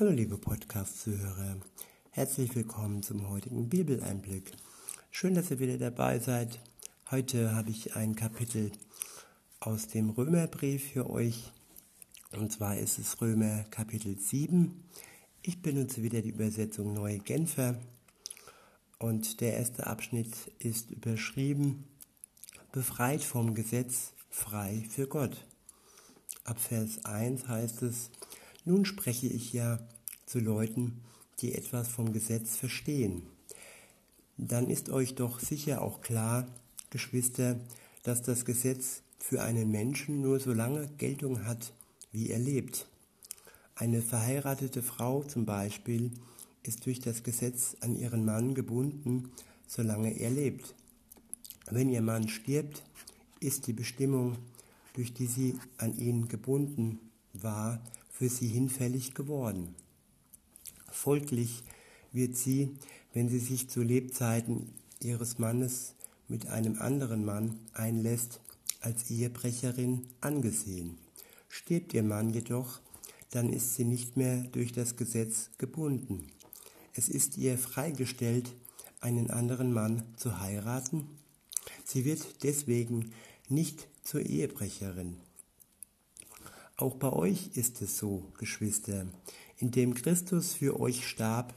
Hallo liebe Podcast-Zuhörer, herzlich willkommen zum heutigen Bibeleinblick. Schön, dass ihr wieder dabei seid. Heute habe ich ein Kapitel aus dem Römerbrief für euch. Und zwar ist es Römer Kapitel 7. Ich benutze wieder die Übersetzung Neue Genfer. Und der erste Abschnitt ist überschrieben Befreit vom Gesetz, frei für Gott. Ab Vers 1 heißt es, nun spreche ich ja zu Leuten, die etwas vom Gesetz verstehen. Dann ist euch doch sicher auch klar, Geschwister, dass das Gesetz für einen Menschen nur so lange Geltung hat, wie er lebt. Eine verheiratete Frau zum Beispiel ist durch das Gesetz an ihren Mann gebunden, solange er lebt. Wenn ihr Mann stirbt, ist die Bestimmung, durch die sie an ihn gebunden war, für sie hinfällig geworden. Folglich wird sie, wenn sie sich zu Lebzeiten ihres Mannes mit einem anderen Mann einlässt, als Ehebrecherin angesehen. Stirbt ihr Mann jedoch, dann ist sie nicht mehr durch das Gesetz gebunden. Es ist ihr freigestellt, einen anderen Mann zu heiraten. Sie wird deswegen nicht zur Ehebrecherin. Auch bei euch ist es so, Geschwister, indem Christus für euch starb,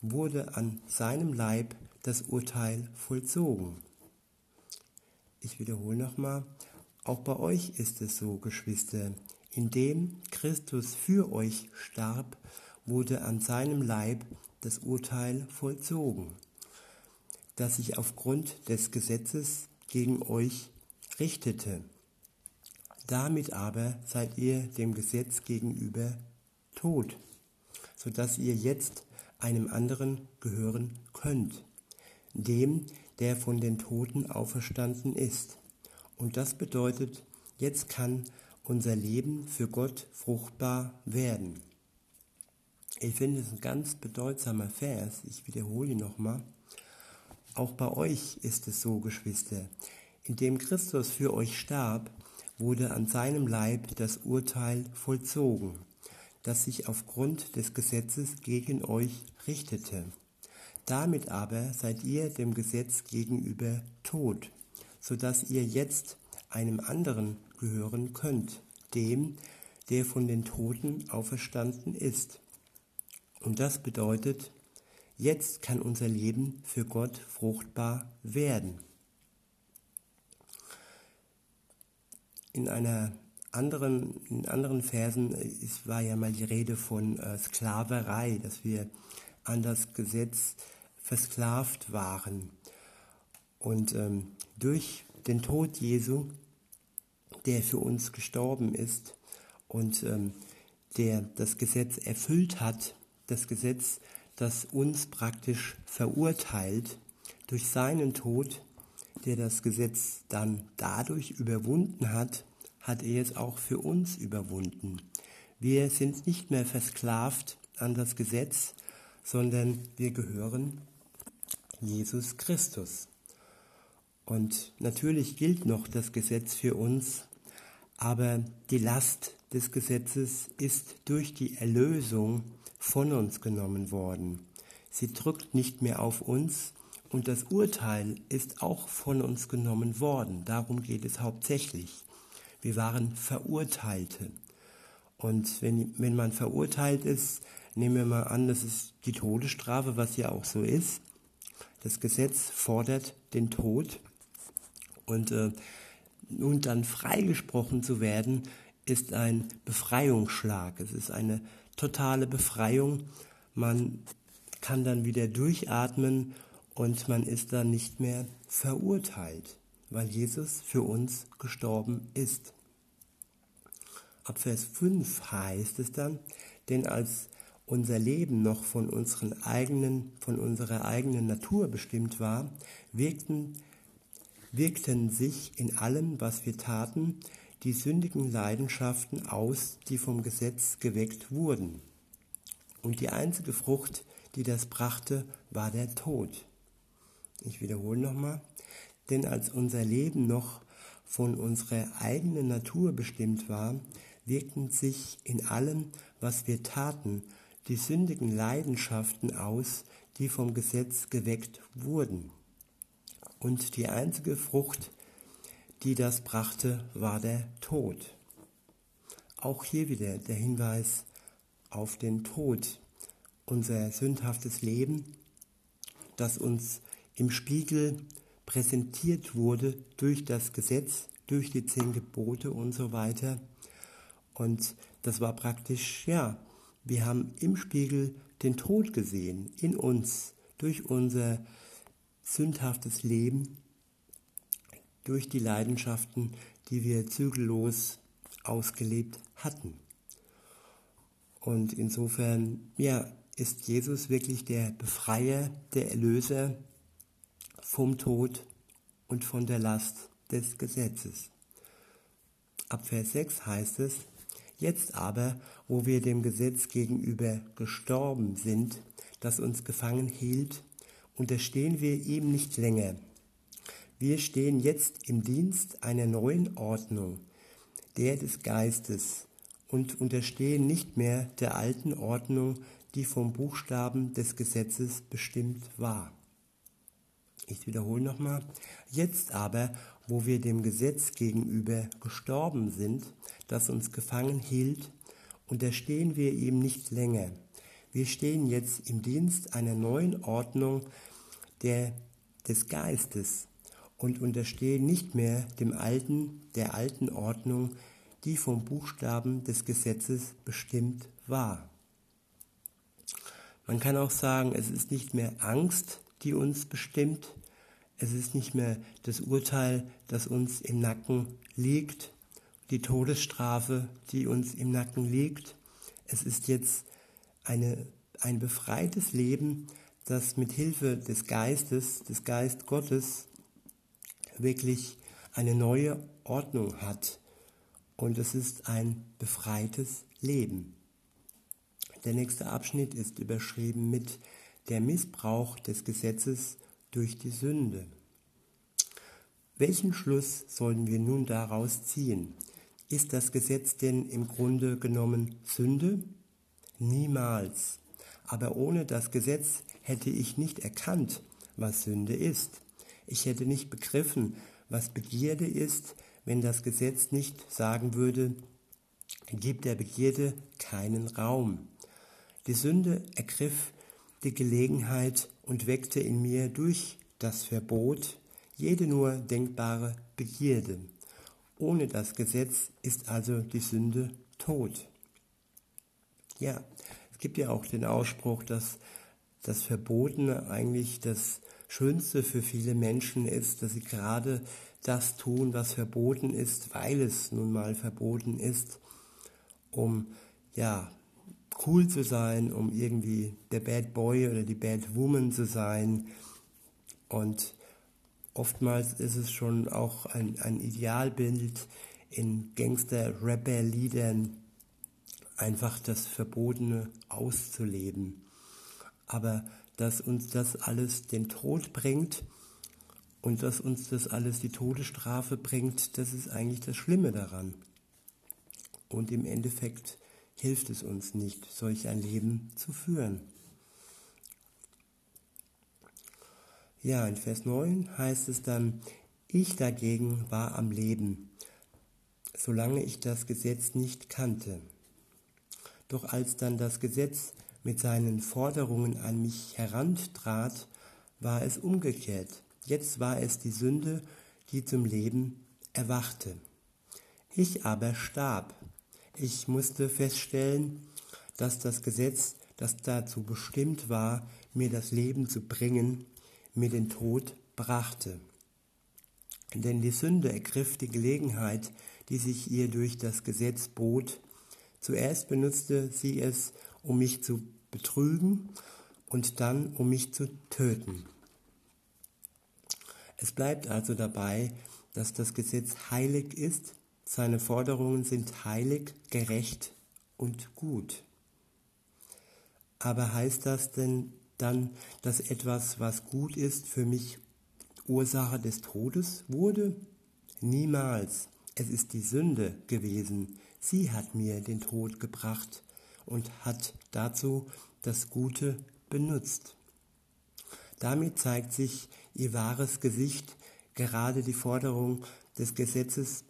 wurde an seinem Leib das Urteil vollzogen. Ich wiederhole nochmal, auch bei euch ist es so, Geschwister, indem Christus für euch starb, wurde an seinem Leib das Urteil vollzogen, das sich aufgrund des Gesetzes gegen euch richtete. Damit aber seid ihr dem Gesetz gegenüber tot, so dass ihr jetzt einem anderen gehören könnt, dem, der von den Toten auferstanden ist. Und das bedeutet, jetzt kann unser Leben für Gott fruchtbar werden. Ich finde es ein ganz bedeutsamer Vers. Ich wiederhole ihn nochmal. Auch bei euch ist es so, Geschwister. Indem Christus für euch starb, wurde an seinem Leib das Urteil vollzogen, das sich aufgrund des Gesetzes gegen euch richtete. Damit aber seid ihr dem Gesetz gegenüber tot, so dass ihr jetzt einem anderen gehören könnt, dem, der von den Toten auferstanden ist. Und das bedeutet, jetzt kann unser Leben für Gott fruchtbar werden. In einer anderen, in anderen Versen ist, war ja mal die Rede von äh, Sklaverei, dass wir an das Gesetz versklavt waren. Und ähm, durch den Tod Jesu, der für uns gestorben ist und ähm, der das Gesetz erfüllt hat, das Gesetz, das uns praktisch verurteilt, durch seinen Tod der das Gesetz dann dadurch überwunden hat, hat er es auch für uns überwunden. Wir sind nicht mehr versklavt an das Gesetz, sondern wir gehören Jesus Christus. Und natürlich gilt noch das Gesetz für uns, aber die Last des Gesetzes ist durch die Erlösung von uns genommen worden. Sie drückt nicht mehr auf uns, und das Urteil ist auch von uns genommen worden. Darum geht es hauptsächlich. Wir waren Verurteilte. Und wenn, wenn man verurteilt ist, nehmen wir mal an, das ist die Todesstrafe, was ja auch so ist. Das Gesetz fordert den Tod. Und äh, nun dann freigesprochen zu werden, ist ein Befreiungsschlag. Es ist eine totale Befreiung. Man kann dann wieder durchatmen und man ist dann nicht mehr verurteilt, weil Jesus für uns gestorben ist. Ab Vers 5 heißt es dann, denn als unser Leben noch von, unseren eigenen, von unserer eigenen Natur bestimmt war, wirkten, wirkten sich in allem, was wir taten, die sündigen Leidenschaften aus, die vom Gesetz geweckt wurden. Und die einzige Frucht, die das brachte, war der Tod. Ich wiederhole nochmal. Denn als unser Leben noch von unserer eigenen Natur bestimmt war, wirkten sich in allem, was wir taten, die sündigen Leidenschaften aus, die vom Gesetz geweckt wurden. Und die einzige Frucht, die das brachte, war der Tod. Auch hier wieder der Hinweis auf den Tod, unser sündhaftes Leben, das uns im Spiegel präsentiert wurde durch das Gesetz, durch die zehn Gebote und so weiter. Und das war praktisch, ja, wir haben im Spiegel den Tod gesehen, in uns, durch unser sündhaftes Leben, durch die Leidenschaften, die wir zügellos ausgelebt hatten. Und insofern, ja, ist Jesus wirklich der Befreier, der Erlöser vom Tod und von der Last des Gesetzes. Ab Vers 6 heißt es, Jetzt aber, wo wir dem Gesetz gegenüber gestorben sind, das uns gefangen hielt, unterstehen wir ihm nicht länger. Wir stehen jetzt im Dienst einer neuen Ordnung, der des Geistes, und unterstehen nicht mehr der alten Ordnung, die vom Buchstaben des Gesetzes bestimmt war. Ich wiederhole nochmal. Jetzt aber, wo wir dem Gesetz gegenüber gestorben sind, das uns gefangen hielt, unterstehen wir ihm nicht länger. Wir stehen jetzt im Dienst einer neuen Ordnung der, des Geistes und unterstehen nicht mehr dem alten, der alten Ordnung, die vom Buchstaben des Gesetzes bestimmt war. Man kann auch sagen, es ist nicht mehr Angst, die uns bestimmt, es ist nicht mehr das Urteil, das uns im Nacken liegt, die Todesstrafe, die uns im Nacken liegt. Es ist jetzt eine, ein befreites Leben, das mit Hilfe des Geistes, des Geist Gottes, wirklich eine neue Ordnung hat. Und es ist ein befreites Leben. Der nächste Abschnitt ist überschrieben mit der Missbrauch des Gesetzes durch die Sünde. Welchen Schluss sollen wir nun daraus ziehen? Ist das Gesetz denn im Grunde genommen Sünde? Niemals. Aber ohne das Gesetz hätte ich nicht erkannt, was Sünde ist. Ich hätte nicht begriffen, was Begierde ist, wenn das Gesetz nicht sagen würde, gib der Begierde keinen Raum. Die Sünde ergriff die Gelegenheit und weckte in mir durch das Verbot jede nur denkbare Begierde. Ohne das Gesetz ist also die Sünde tot. Ja, es gibt ja auch den Ausspruch, dass das Verbotene eigentlich das Schönste für viele Menschen ist, dass sie gerade das tun, was verboten ist, weil es nun mal verboten ist, um ja cool zu sein, um irgendwie der Bad Boy oder die Bad Woman zu sein. Und oftmals ist es schon auch ein, ein Idealbild in Gangster-Rapper-Liedern, einfach das Verbotene auszuleben. Aber dass uns das alles den Tod bringt und dass uns das alles die Todesstrafe bringt, das ist eigentlich das Schlimme daran. Und im Endeffekt hilft es uns nicht, solch ein Leben zu führen. Ja, in Vers 9 heißt es dann, ich dagegen war am Leben, solange ich das Gesetz nicht kannte. Doch als dann das Gesetz mit seinen Forderungen an mich herantrat, war es umgekehrt. Jetzt war es die Sünde, die zum Leben erwachte. Ich aber starb, ich musste feststellen, dass das Gesetz, das dazu bestimmt war, mir das Leben zu bringen, mir den Tod brachte. Denn die Sünde ergriff die Gelegenheit, die sich ihr durch das Gesetz bot. Zuerst benutzte sie es, um mich zu betrügen und dann, um mich zu töten. Es bleibt also dabei, dass das Gesetz heilig ist seine Forderungen sind heilig, gerecht und gut. Aber heißt das denn dann, dass etwas, was gut ist, für mich Ursache des Todes wurde? Niemals. Es ist die Sünde gewesen. Sie hat mir den Tod gebracht und hat dazu das Gute benutzt. Damit zeigt sich ihr wahres Gesicht, gerade die Forderung des Gesetzes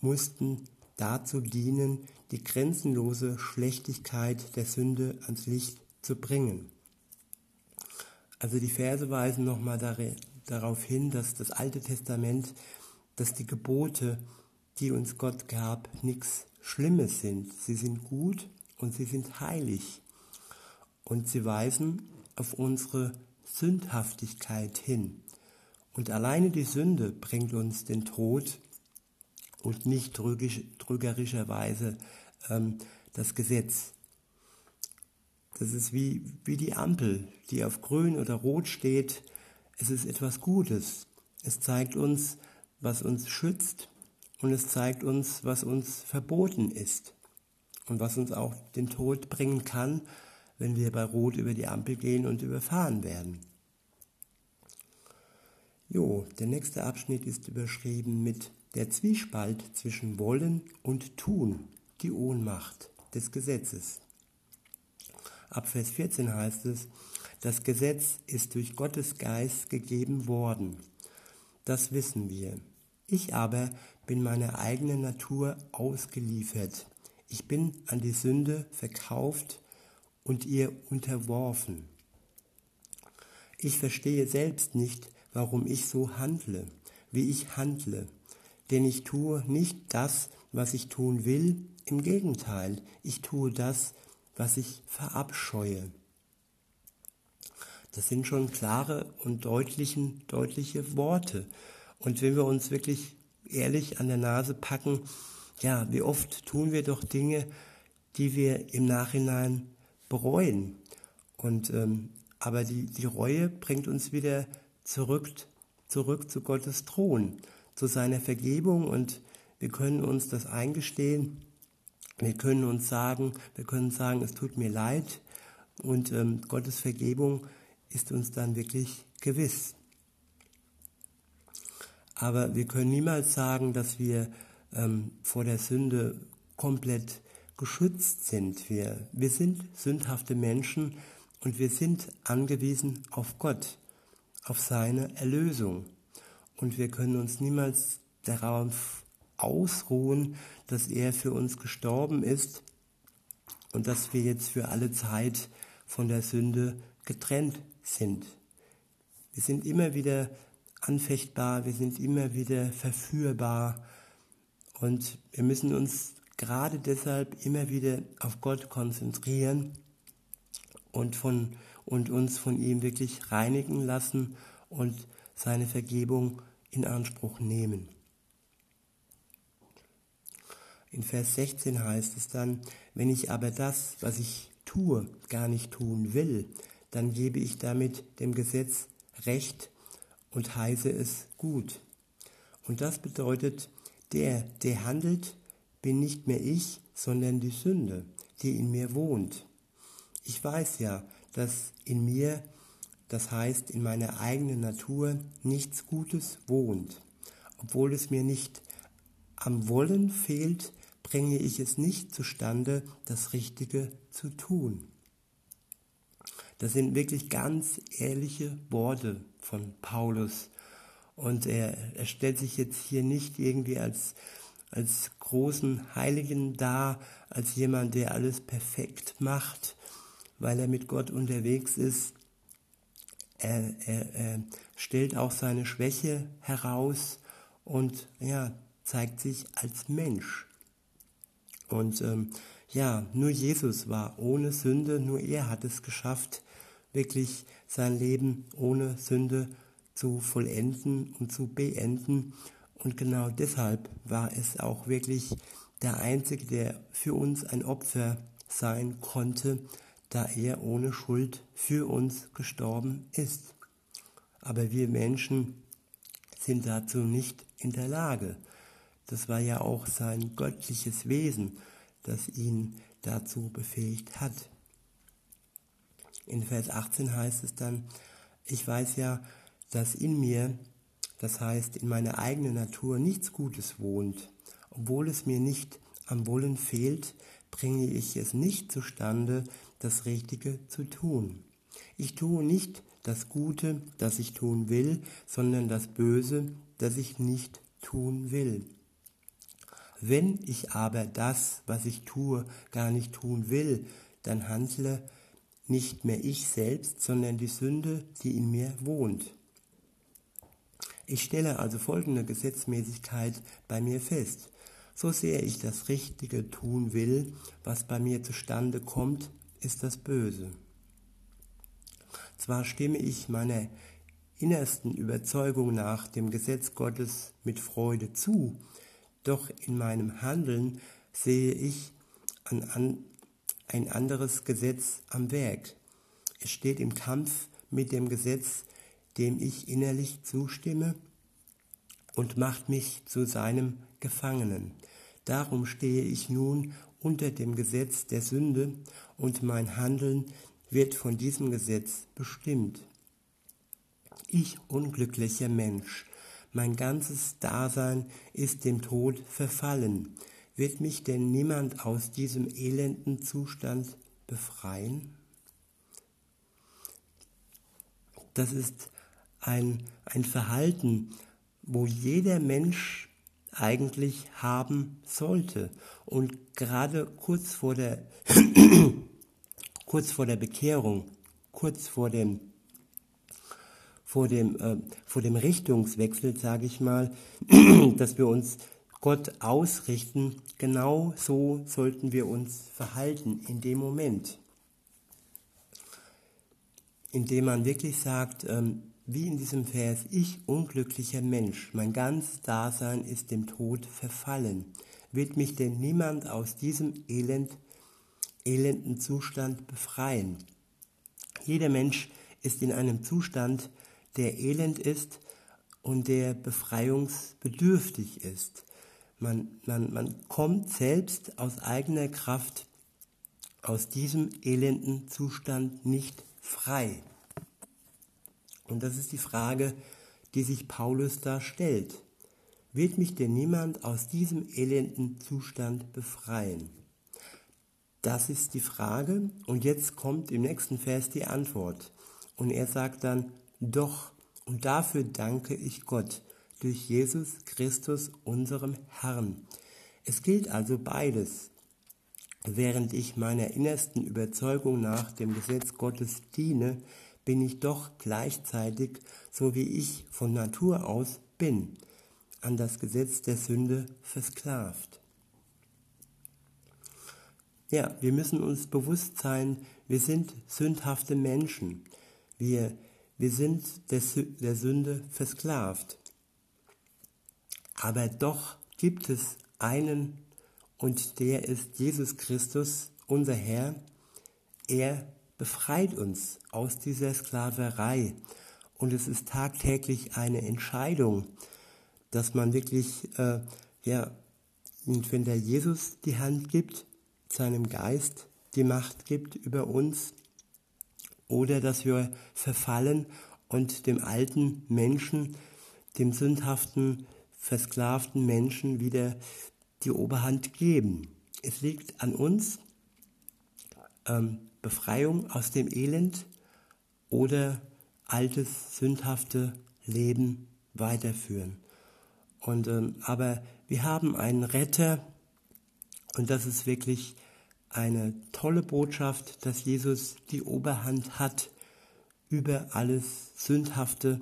mussten dazu dienen, die grenzenlose Schlechtigkeit der Sünde ans Licht zu bringen. Also die Verse weisen nochmal darauf hin, dass das Alte Testament, dass die Gebote, die uns Gott gab, nichts Schlimmes sind. Sie sind gut und sie sind heilig. Und sie weisen auf unsere Sündhaftigkeit hin. Und alleine die Sünde bringt uns den Tod und nicht trügerischerweise ähm, das Gesetz. Das ist wie, wie die Ampel, die auf grün oder rot steht. Es ist etwas Gutes. Es zeigt uns, was uns schützt und es zeigt uns, was uns verboten ist und was uns auch den Tod bringen kann, wenn wir bei Rot über die Ampel gehen und überfahren werden. Jo, der nächste Abschnitt ist überschrieben mit der Zwiespalt zwischen Wollen und Tun, die Ohnmacht des Gesetzes. Ab Vers 14 heißt es, das Gesetz ist durch Gottes Geist gegeben worden. Das wissen wir. Ich aber bin meiner eigenen Natur ausgeliefert. Ich bin an die Sünde verkauft und ihr unterworfen. Ich verstehe selbst nicht, warum ich so handle, wie ich handle, denn ich tue nicht das, was ich tun will, im Gegenteil, ich tue das, was ich verabscheue. Das sind schon klare und deutlichen, deutliche Worte. Und wenn wir uns wirklich ehrlich an der Nase packen, ja, wie oft tun wir doch Dinge, die wir im Nachhinein bereuen. Und ähm, aber die, die Reue bringt uns wieder zurück, zurück zu Gottes Thron, zu seiner Vergebung und wir können uns das eingestehen. Wir können uns sagen, wir können sagen, es tut mir leid und ähm, Gottes Vergebung ist uns dann wirklich gewiss. Aber wir können niemals sagen, dass wir ähm, vor der Sünde komplett geschützt sind. Wir, wir sind sündhafte Menschen und wir sind angewiesen auf Gott, auf seine Erlösung. Und wir können uns niemals darauf ausruhen, dass er für uns gestorben ist und dass wir jetzt für alle Zeit von der Sünde getrennt sind. Wir sind immer wieder anfechtbar, wir sind immer wieder verführbar und wir müssen uns gerade deshalb immer wieder auf Gott konzentrieren und, von, und uns von ihm wirklich reinigen lassen und seine Vergebung in Anspruch nehmen. In Vers 16 heißt es dann, wenn ich aber das, was ich tue, gar nicht tun will, dann gebe ich damit dem Gesetz Recht und heiße es gut. Und das bedeutet, der, der handelt, bin nicht mehr ich, sondern die Sünde, die in mir wohnt. Ich weiß ja, dass in mir, das heißt in meiner eigenen Natur, nichts Gutes wohnt. Obwohl es mir nicht am Wollen fehlt, bringe ich es nicht zustande, das Richtige zu tun. Das sind wirklich ganz ehrliche Worte von Paulus. Und er, er stellt sich jetzt hier nicht irgendwie als, als großen Heiligen dar, als jemand, der alles perfekt macht, weil er mit Gott unterwegs ist. Er, er, er stellt auch seine Schwäche heraus und ja, zeigt sich als Mensch. Und ähm, ja, nur Jesus war ohne Sünde, nur er hat es geschafft, wirklich sein Leben ohne Sünde zu vollenden und zu beenden. Und genau deshalb war es auch wirklich der Einzige, der für uns ein Opfer sein konnte, da er ohne Schuld für uns gestorben ist. Aber wir Menschen sind dazu nicht in der Lage. Das war ja auch sein göttliches Wesen, das ihn dazu befähigt hat. In Vers 18 heißt es dann, ich weiß ja, dass in mir, das heißt in meiner eigenen Natur, nichts Gutes wohnt. Obwohl es mir nicht am Wollen fehlt, bringe ich es nicht zustande, das Richtige zu tun. Ich tue nicht das Gute, das ich tun will, sondern das Böse, das ich nicht tun will. Wenn ich aber das, was ich tue, gar nicht tun will, dann handle nicht mehr ich selbst, sondern die Sünde, die in mir wohnt. Ich stelle also folgende Gesetzmäßigkeit bei mir fest. So sehr ich das Richtige tun will, was bei mir zustande kommt, ist das Böse. Zwar stimme ich meiner innersten Überzeugung nach dem Gesetz Gottes mit Freude zu, doch in meinem Handeln sehe ich an, ein anderes Gesetz am Werk. Es steht im Kampf mit dem Gesetz, dem ich innerlich zustimme und macht mich zu seinem Gefangenen. Darum stehe ich nun unter dem Gesetz der Sünde und mein Handeln wird von diesem Gesetz bestimmt. Ich unglücklicher Mensch, mein ganzes Dasein ist dem Tod verfallen. Wird mich denn niemand aus diesem elenden Zustand befreien? Das ist ein, ein Verhalten, wo jeder Mensch eigentlich haben sollte. Und gerade kurz vor der, kurz vor der Bekehrung, kurz vor dem vor dem, äh, vor dem Richtungswechsel, sage ich mal, dass wir uns Gott ausrichten, genau so sollten wir uns verhalten in dem Moment. Indem man wirklich sagt, ähm, wie in diesem Vers, ich unglücklicher Mensch, mein ganzes Dasein ist dem Tod verfallen. Wird mich denn niemand aus diesem Elend, elenden Zustand befreien? Jeder Mensch ist in einem Zustand, der elend ist und der befreiungsbedürftig ist. Man, man, man kommt selbst aus eigener Kraft aus diesem elenden Zustand nicht frei. Und das ist die Frage, die sich Paulus da stellt. Wird mich denn niemand aus diesem elenden Zustand befreien? Das ist die Frage und jetzt kommt im nächsten Vers die Antwort. Und er sagt dann, doch, und dafür danke ich Gott durch Jesus Christus, unserem Herrn. Es gilt also beides. Während ich meiner innersten Überzeugung nach dem Gesetz Gottes diene, bin ich doch gleichzeitig, so wie ich von Natur aus bin, an das Gesetz der Sünde versklavt. Ja, wir müssen uns bewusst sein, wir sind sündhafte Menschen. Wir wir sind der Sünde versklavt. Aber doch gibt es einen und der ist Jesus Christus, unser Herr. Er befreit uns aus dieser Sklaverei. Und es ist tagtäglich eine Entscheidung, dass man wirklich, äh, ja, wenn der Jesus die Hand gibt, seinem Geist die Macht gibt über uns, oder dass wir verfallen und dem alten Menschen, dem sündhaften, versklavten Menschen wieder die Oberhand geben. Es liegt an uns, ähm, Befreiung aus dem Elend oder altes, sündhafte Leben weiterführen. Und, ähm, aber wir haben einen Retter und das ist wirklich eine tolle Botschaft, dass Jesus die Oberhand hat über alles Sündhafte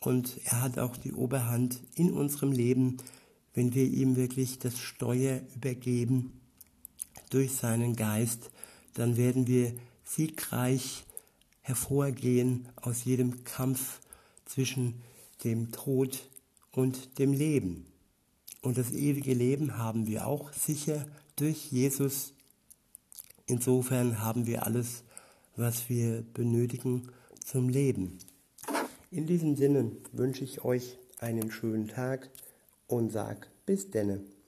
und er hat auch die Oberhand in unserem Leben, wenn wir ihm wirklich das Steuer übergeben durch seinen Geist, dann werden wir siegreich hervorgehen aus jedem Kampf zwischen dem Tod und dem Leben. Und das ewige Leben haben wir auch sicher durch Jesus Insofern haben wir alles, was wir benötigen zum Leben. In diesem Sinne wünsche ich euch einen schönen Tag und sag bis denne.